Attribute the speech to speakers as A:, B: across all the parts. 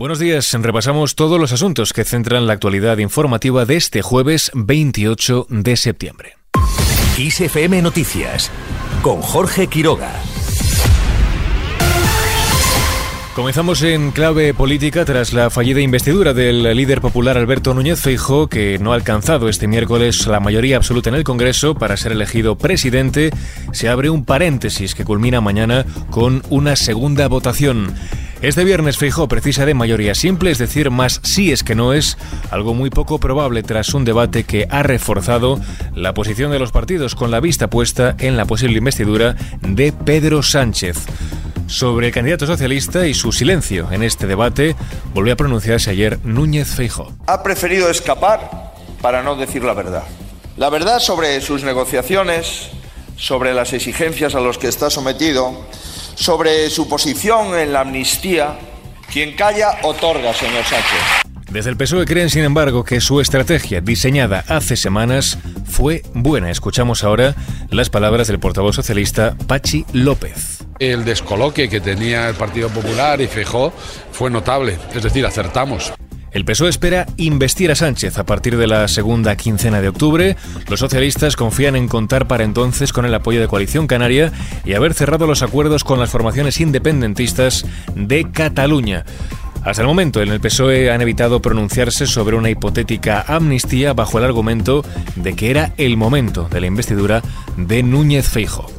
A: Buenos días, repasamos todos los asuntos que centran la actualidad informativa de este jueves 28 de septiembre.
B: ISFM Noticias con Jorge Quiroga.
A: Comenzamos en clave política tras la fallida investidura del líder popular Alberto Núñez Feijóo, que no ha alcanzado este miércoles la mayoría absoluta en el Congreso para ser elegido presidente. Se abre un paréntesis que culmina mañana con una segunda votación. Este viernes Feijóo precisa de mayoría simple, es decir, más sí es que no es, algo muy poco probable tras un debate que ha reforzado la posición de los partidos con la vista puesta en la posible investidura de Pedro Sánchez. Sobre el candidato socialista y su silencio en este debate, volvió a pronunciarse ayer Núñez Feijó.
C: Ha preferido escapar para no decir la verdad. La verdad sobre sus negociaciones, sobre las exigencias a las que está sometido, sobre su posición en la amnistía. Quien calla, otorga, señor Sánchez.
A: Desde el PSOE creen, sin embargo, que su estrategia diseñada hace semanas fue buena. Escuchamos ahora las palabras del portavoz socialista Pachi López.
D: El descoloque que tenía el Partido Popular y Fijó fue notable, es decir, acertamos.
A: El PSOE espera investir a Sánchez a partir de la segunda quincena de octubre. Los socialistas confían en contar para entonces con el apoyo de Coalición Canaria y haber cerrado los acuerdos con las formaciones independentistas de Cataluña. Hasta el momento, en el PSOE han evitado pronunciarse sobre una hipotética amnistía bajo el argumento de que era el momento de la investidura de Núñez Feijo.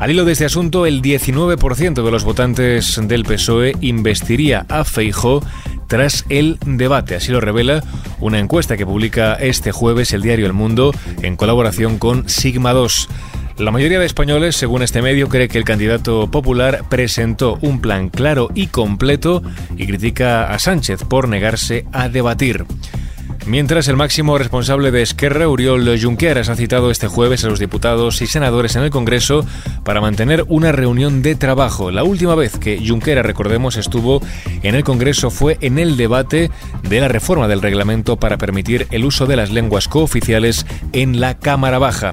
A: Al hilo de este asunto, el 19% de los votantes del PSOE investiría a Feijo tras el debate. Así lo revela una encuesta que publica este jueves el diario El Mundo en colaboración con Sigma 2. La mayoría de españoles, según este medio, cree que el candidato popular presentó un plan claro y completo y critica a Sánchez por negarse a debatir. Mientras el máximo responsable de Esquerra, Uriol Junqueras, ha citado este jueves a los diputados y senadores en el Congreso para mantener una reunión de trabajo. La última vez que Junqueras, recordemos, estuvo en el Congreso fue en el debate de la reforma del reglamento para permitir el uso de las lenguas cooficiales en la Cámara Baja.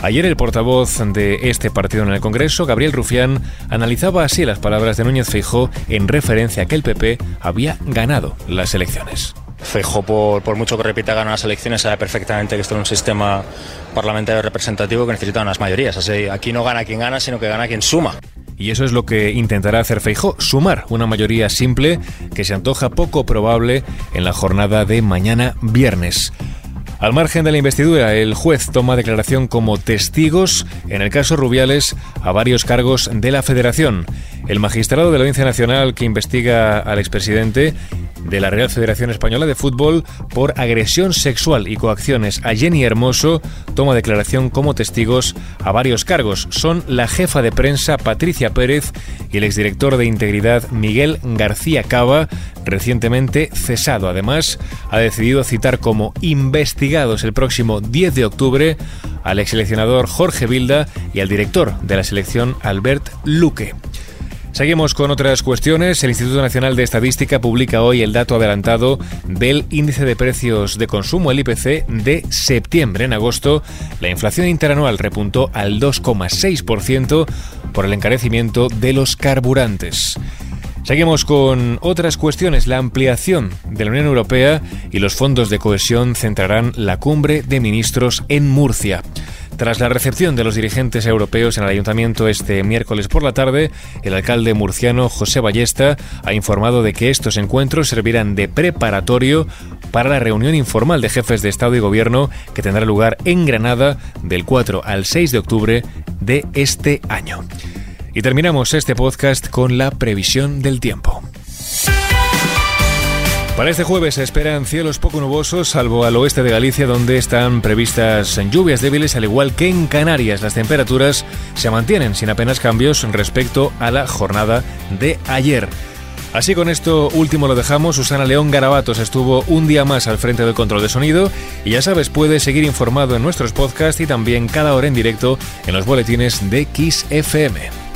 A: Ayer el portavoz de este partido en el Congreso, Gabriel Rufián, analizaba así las palabras de Núñez Feijó en referencia a que el PP había ganado las elecciones.
E: Feijó, por, mucho que repita ganar las elecciones, sabe perfectamente que esto es un sistema parlamentario representativo que necesita unas mayorías. Así, aquí no gana quien gana, sino que gana quien suma.
A: Y eso es lo que intentará hacer Feijó, sumar una mayoría simple que se antoja poco probable en la jornada de mañana viernes. Al margen de la investidura, el juez toma declaración como testigos, en el caso Rubiales, a varios cargos de la Federación. El magistrado de la Audiencia Nacional que investiga al expresidente de la Real Federación Española de Fútbol por agresión sexual y coacciones a Jenny Hermoso toma declaración como testigos a varios cargos. Son la jefa de prensa Patricia Pérez y el exdirector de Integridad Miguel García Cava, recientemente cesado. Además, ha decidido citar como investigados el próximo 10 de octubre al exseleccionador Jorge Vilda y al director de la selección Albert Luque. Seguimos con otras cuestiones. El Instituto Nacional de Estadística publica hoy el dato adelantado del índice de precios de consumo, el IPC, de septiembre. En agosto, la inflación interanual repuntó al 2,6% por el encarecimiento de los carburantes. Seguimos con otras cuestiones. La ampliación de la Unión Europea y los fondos de cohesión centrarán la cumbre de ministros en Murcia. Tras la recepción de los dirigentes europeos en el ayuntamiento este miércoles por la tarde, el alcalde murciano José Ballesta ha informado de que estos encuentros servirán de preparatorio para la reunión informal de jefes de Estado y Gobierno que tendrá lugar en Granada del 4 al 6 de octubre de este año. Y terminamos este podcast con la previsión del tiempo. Para este jueves se esperan cielos poco nubosos, salvo al oeste de Galicia, donde están previstas lluvias débiles, al igual que en Canarias. Las temperaturas se mantienen sin apenas cambios respecto a la jornada de ayer. Así con esto último lo dejamos. Susana León Garabatos estuvo un día más al frente del control de sonido y ya sabes, puedes seguir informado en nuestros podcasts y también cada hora en directo en los boletines de Kiss FM.